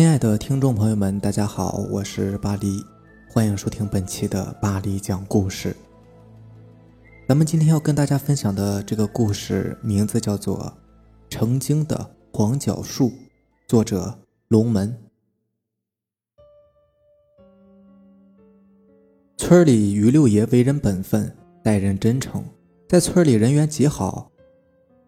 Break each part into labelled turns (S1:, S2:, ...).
S1: 亲爱的听众朋友们，大家好，我是巴黎，欢迎收听本期的巴黎讲故事。咱们今天要跟大家分享的这个故事名字叫做《成精的黄角树》，作者龙门。村里于六爷为人本分，待人真诚，在村里人缘极好。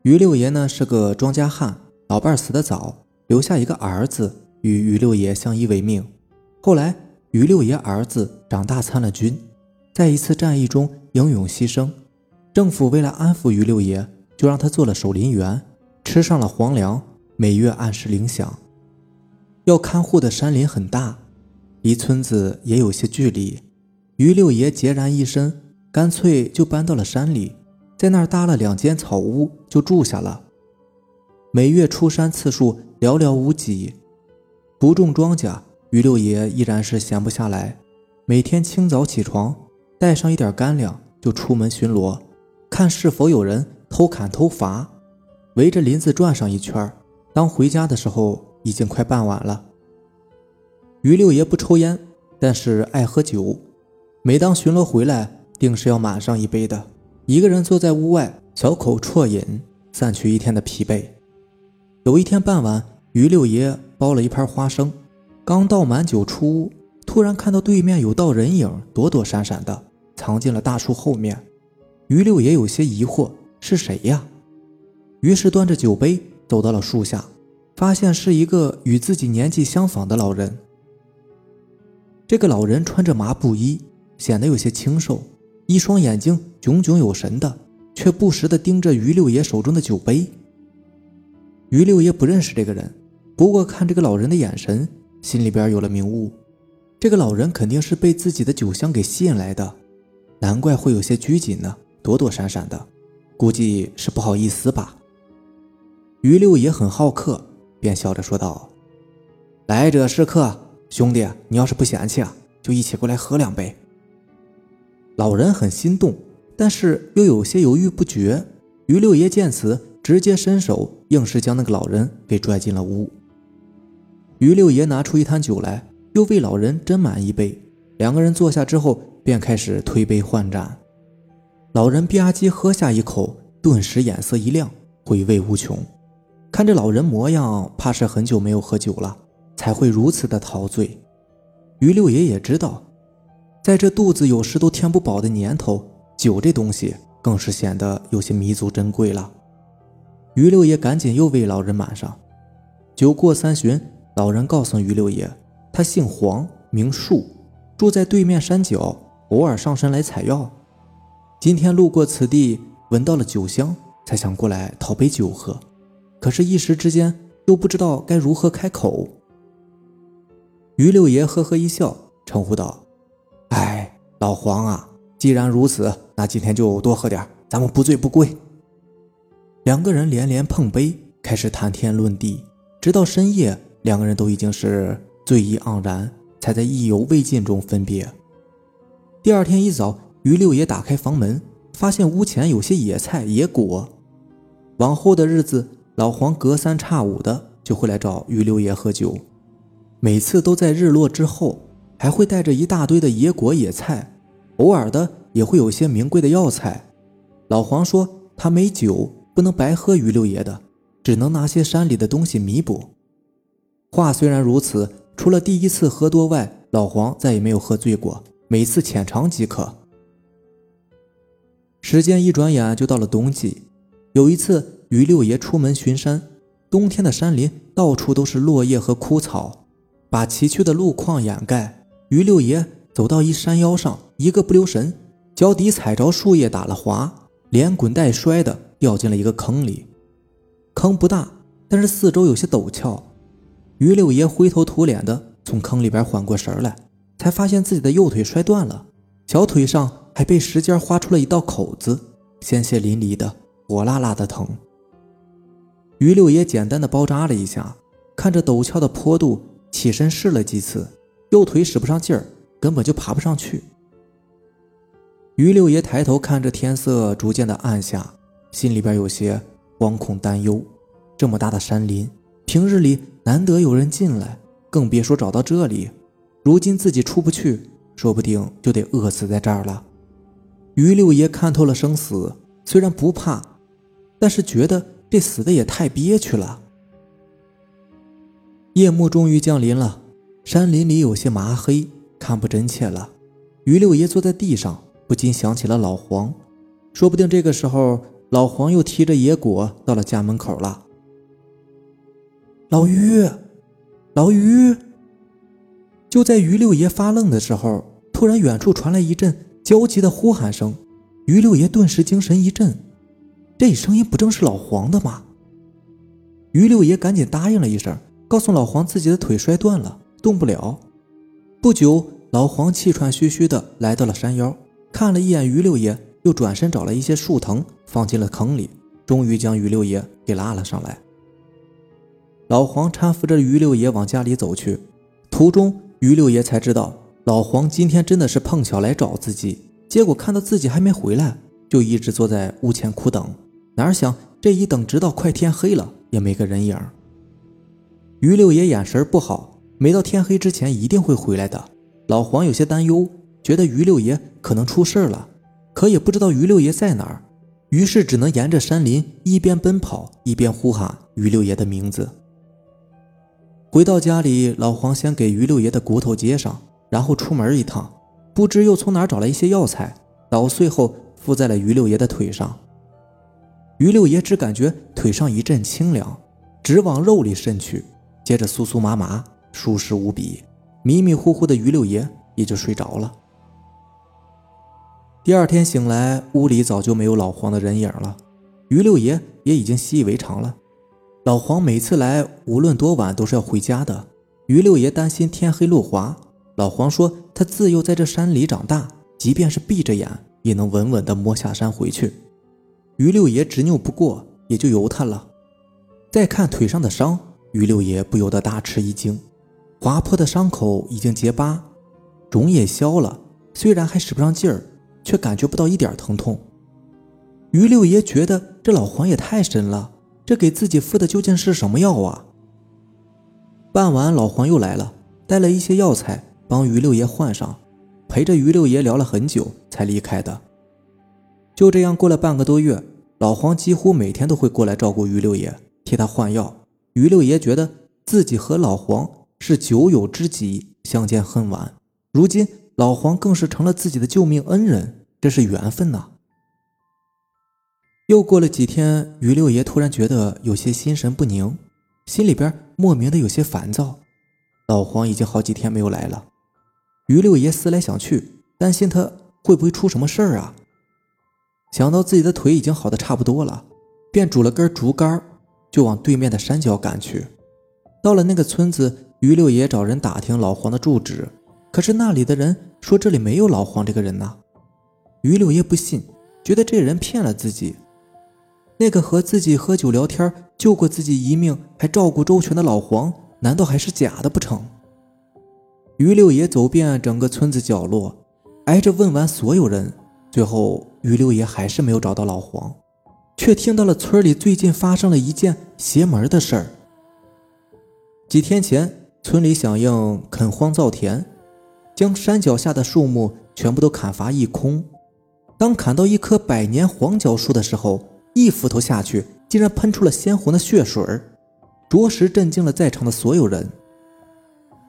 S1: 于六爷呢是个庄稼汉，老伴死得早，留下一个儿子。与于六爷相依为命。后来，于六爷儿子长大参了军，在一次战役中英勇牺牲。政府为了安抚于六爷，就让他做了守林员，吃上了皇粮，每月按时领饷。要看护的山林很大，离村子也有些距离。于六爷孑然一身，干脆就搬到了山里，在那儿搭了两间草屋就住下了。每月出山次数寥寥无几。不种庄稼，于六爷依然是闲不下来。每天清早起床，带上一点干粮，就出门巡逻，看是否有人偷砍偷伐，围着林子转上一圈。当回家的时候，已经快傍晚了。于六爷不抽烟，但是爱喝酒。每当巡逻回来，定是要满上一杯的。一个人坐在屋外，小口啜饮，散去一天的疲惫。有一天傍晚，于六爷。包了一盘花生，刚倒满酒出屋，突然看到对面有道人影，躲躲闪闪的藏进了大树后面。于六爷有些疑惑，是谁呀？于是端着酒杯走到了树下，发现是一个与自己年纪相仿的老人。这个老人穿着麻布衣，显得有些清瘦，一双眼睛炯炯有神的，却不时地盯着于六爷手中的酒杯。于六爷不认识这个人。不过看这个老人的眼神，心里边有了明悟，这个老人肯定是被自己的酒香给吸引来的，难怪会有些拘谨呢，躲躲闪闪的，估计是不好意思吧。于六也很好客，便笑着说道：“来者是客，兄弟，你要是不嫌弃啊，就一起过来喝两杯。”老人很心动，但是又有些犹豫不决。于六爷见此，直接伸手，硬是将那个老人给拽进了屋。于六爷拿出一坛酒来，又为老人斟满一杯。两个人坐下之后，便开始推杯换盏。老人吧唧喝下一口，顿时眼色一亮，回味无穷。看这老人模样，怕是很久没有喝酒了，才会如此的陶醉。于六爷也知道，在这肚子有时都填不饱的年头，酒这东西更是显得有些弥足珍贵了。于六爷赶紧又为老人满上。酒过三巡。老人告诉于六爷，他姓黄，名树，住在对面山脚，偶尔上山来采药。今天路过此地，闻到了酒香，才想过来讨杯酒喝。可是，一时之间又不知道该如何开口。于六爷呵呵一笑，称呼道：“哎，老黄啊，既然如此，那今天就多喝点，咱们不醉不归。”两个人连连碰杯，开始谈天论地，直到深夜。两个人都已经是醉意盎然，才在意犹未尽中分别。第二天一早，于六爷打开房门，发现屋前有些野菜野果。往后的日子，老黄隔三差五的就会来找于六爷喝酒，每次都在日落之后，还会带着一大堆的野果野菜，偶尔的也会有些名贵的药材。老黄说他没酒，不能白喝于六爷的，只能拿些山里的东西弥补。话虽然如此，除了第一次喝多外，老黄再也没有喝醉过，每次浅尝即可。时间一转眼就到了冬季。有一次，于六爷出门巡山，冬天的山林到处都是落叶和枯草，把崎岖的路况掩盖。于六爷走到一山腰上，一个不留神，脚底踩着树叶打了滑，连滚带摔的掉进了一个坑里。坑不大，但是四周有些陡峭。于六爷灰头土脸的从坑里边缓过神来，才发现自己的右腿摔断了，小腿上还被石尖划出了一道口子，鲜血淋漓的，火辣辣的疼。于六爷简单的包扎了一下，看着陡峭的坡度，起身试了几次，右腿使不上劲儿，根本就爬不上去。于六爷抬头看着天色逐渐的暗下，心里边有些惶恐担忧，这么大的山林。平日里难得有人进来，更别说找到这里。如今自己出不去，说不定就得饿死在这儿了。于六爷看透了生死，虽然不怕，但是觉得这死的也太憋屈了。夜幕终于降临了，山林里有些麻黑，看不真切了。于六爷坐在地上，不禁想起了老黄，说不定这个时候老黄又提着野果到了家门口了。老于，老于！就在于六爷发愣的时候，突然远处传来一阵焦急的呼喊声，于六爷顿时精神一振，这声音不正是老黄的吗？于六爷赶紧答应了一声。告诉老黄自己的腿摔断了，动不了。不久，老黄气喘吁吁地来到了山腰，看了一眼于六爷，又转身找了一些树藤放进了坑里，终于将于六爷给拉了上来。老黄搀扶着于六爷往家里走去，途中于六爷才知道老黄今天真的是碰巧来找自己，结果看到自己还没回来，就一直坐在屋前苦等。哪想这一等，直到快天黑了，也没个人影。于六爷眼神不好，没到天黑之前一定会回来的。老黄有些担忧，觉得于六爷可能出事了，可也不知道于六爷在哪儿，于是只能沿着山林一边奔跑一边呼喊于六爷的名字。回到家里，老黄先给于六爷的骨头接上，然后出门一趟，不知又从哪找来一些药材，捣碎后敷在了于六爷的腿上。于六爷只感觉腿上一阵清凉，直往肉里渗去。接着酥酥麻麻，舒适无比，迷迷糊糊的于六爷也就睡着了。第二天醒来，屋里早就没有老黄的人影了，于六爷也已经习以为常了。老黄每次来，无论多晚都是要回家的。于六爷担心天黑路滑，老黄说他自幼在这山里长大，即便是闭着眼，也能稳稳地摸下山回去。于六爷执拗不过，也就由他了。再看腿上的伤。于六爷不由得大吃一惊，划破的伤口已经结疤，肿也消了，虽然还使不上劲儿，却感觉不到一点疼痛。于六爷觉得这老黄也太神了，这给自己敷的究竟是什么药啊？傍晚，老黄又来了，带了一些药材帮于六爷换上，陪着于六爷聊了很久才离开的。就这样过了半个多月，老黄几乎每天都会过来照顾于六爷，替他换药。于六爷觉得自己和老黄是酒友知己，相见恨晚。如今老黄更是成了自己的救命恩人，这是缘分呐。又过了几天，于六爷突然觉得有些心神不宁，心里边莫名的有些烦躁。老黄已经好几天没有来了，于六爷思来想去，担心他会不会出什么事儿啊？想到自己的腿已经好的差不多了，便拄了根竹竿。就往对面的山脚赶去。到了那个村子，于六爷找人打听老黄的住址，可是那里的人说这里没有老黄这个人呐。于六爷不信，觉得这人骗了自己。那个和自己喝酒聊天、救过自己一命还照顾周全的老黄，难道还是假的不成？于六爷走遍整个村子角落，挨着问完所有人，最后于六爷还是没有找到老黄。却听到了村里最近发生了一件邪门的事儿。几天前，村里响应垦荒造田，将山脚下的树木全部都砍伐一空。当砍到一棵百年黄角树的时候，一斧头下去，竟然喷出了鲜红的血水着实震惊了在场的所有人。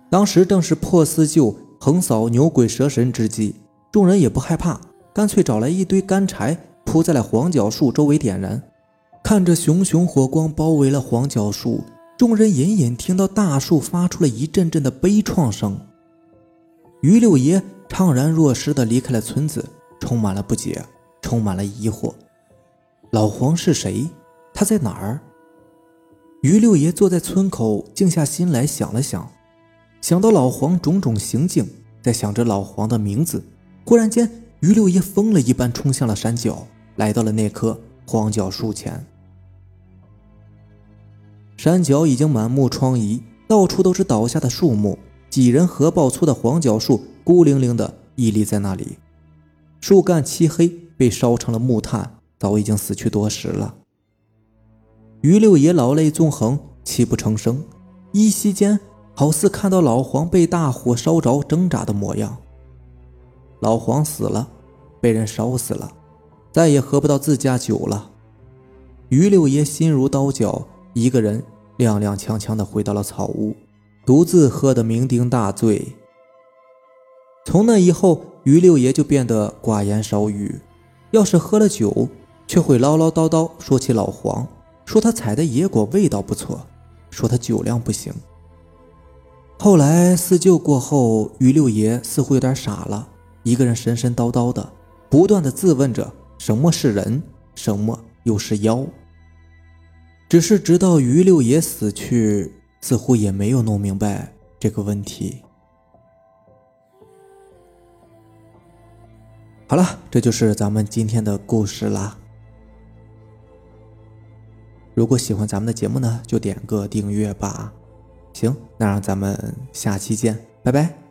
S1: 当时正是破四旧、横扫牛鬼蛇神之际，众人也不害怕，干脆找来一堆干柴。铺在了黄角树周围点燃，看着熊熊火光包围了黄角树，众人隐隐听到大树发出了一阵阵的悲怆声。于六爷怅然若失地离开了村子，充满了不解，充满了疑惑。老黄是谁？他在哪儿？于六爷坐在村口，静下心来想了想，想到老黄种种行径，在想着老黄的名字，忽然间，于六爷疯了一般冲向了山脚。来到了那棵荒角树前，山脚已经满目疮痍，到处都是倒下的树木，几人合抱粗的黄角树孤零零的屹立在那里，树干漆黑，被烧成了木炭，早已经死去多时了。于六爷老泪纵横，泣不成声，依稀间好似看到老黄被大火烧着挣扎的模样。老黄死了，被人烧死了，再也喝不到自家酒了。于六爷心如刀绞，一个人踉踉跄跄地回到了草屋，独自喝得酩酊大醉。从那以后，于六爷就变得寡言少语，要是喝了酒，却会唠唠叨叨说起老黄，说他采的野果味道不错，说他酒量不行。后来四舅过后，于六爷似乎有点傻了，一个人神神叨叨的，不断的自问着什么是人，什么又是妖。只是直到于六爷死去，似乎也没有弄明白这个问题。好了，这就是咱们今天的故事啦。如果喜欢咱们的节目呢，就点个订阅吧。行，那让咱们下期见，拜拜。